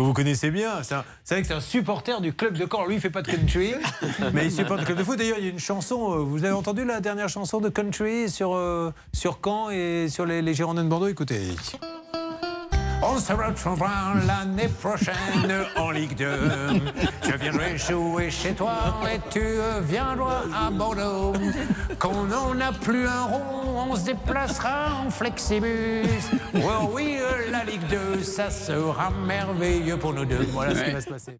que vous connaissez bien. C'est vrai que c'est un supporter du club de Caen. Lui, il fait pas de country, mais il supporte le club de foot. D'ailleurs, il y a une chanson. euh, Vous avez entendu la dernière chanson de country sur, euh, sur Caen et sur les, les Girondins de Bordeaux? Écoutez. On se retrouvera l'année prochaine en Ligue 2. Je viendrai jouer chez toi et tu viendras à Bordeaux. Quand on n'a plus un rond, on se déplacera en flexibus. Oh 2, ça sera merveilleux pour nous deux. Voilà ce qui va se passer.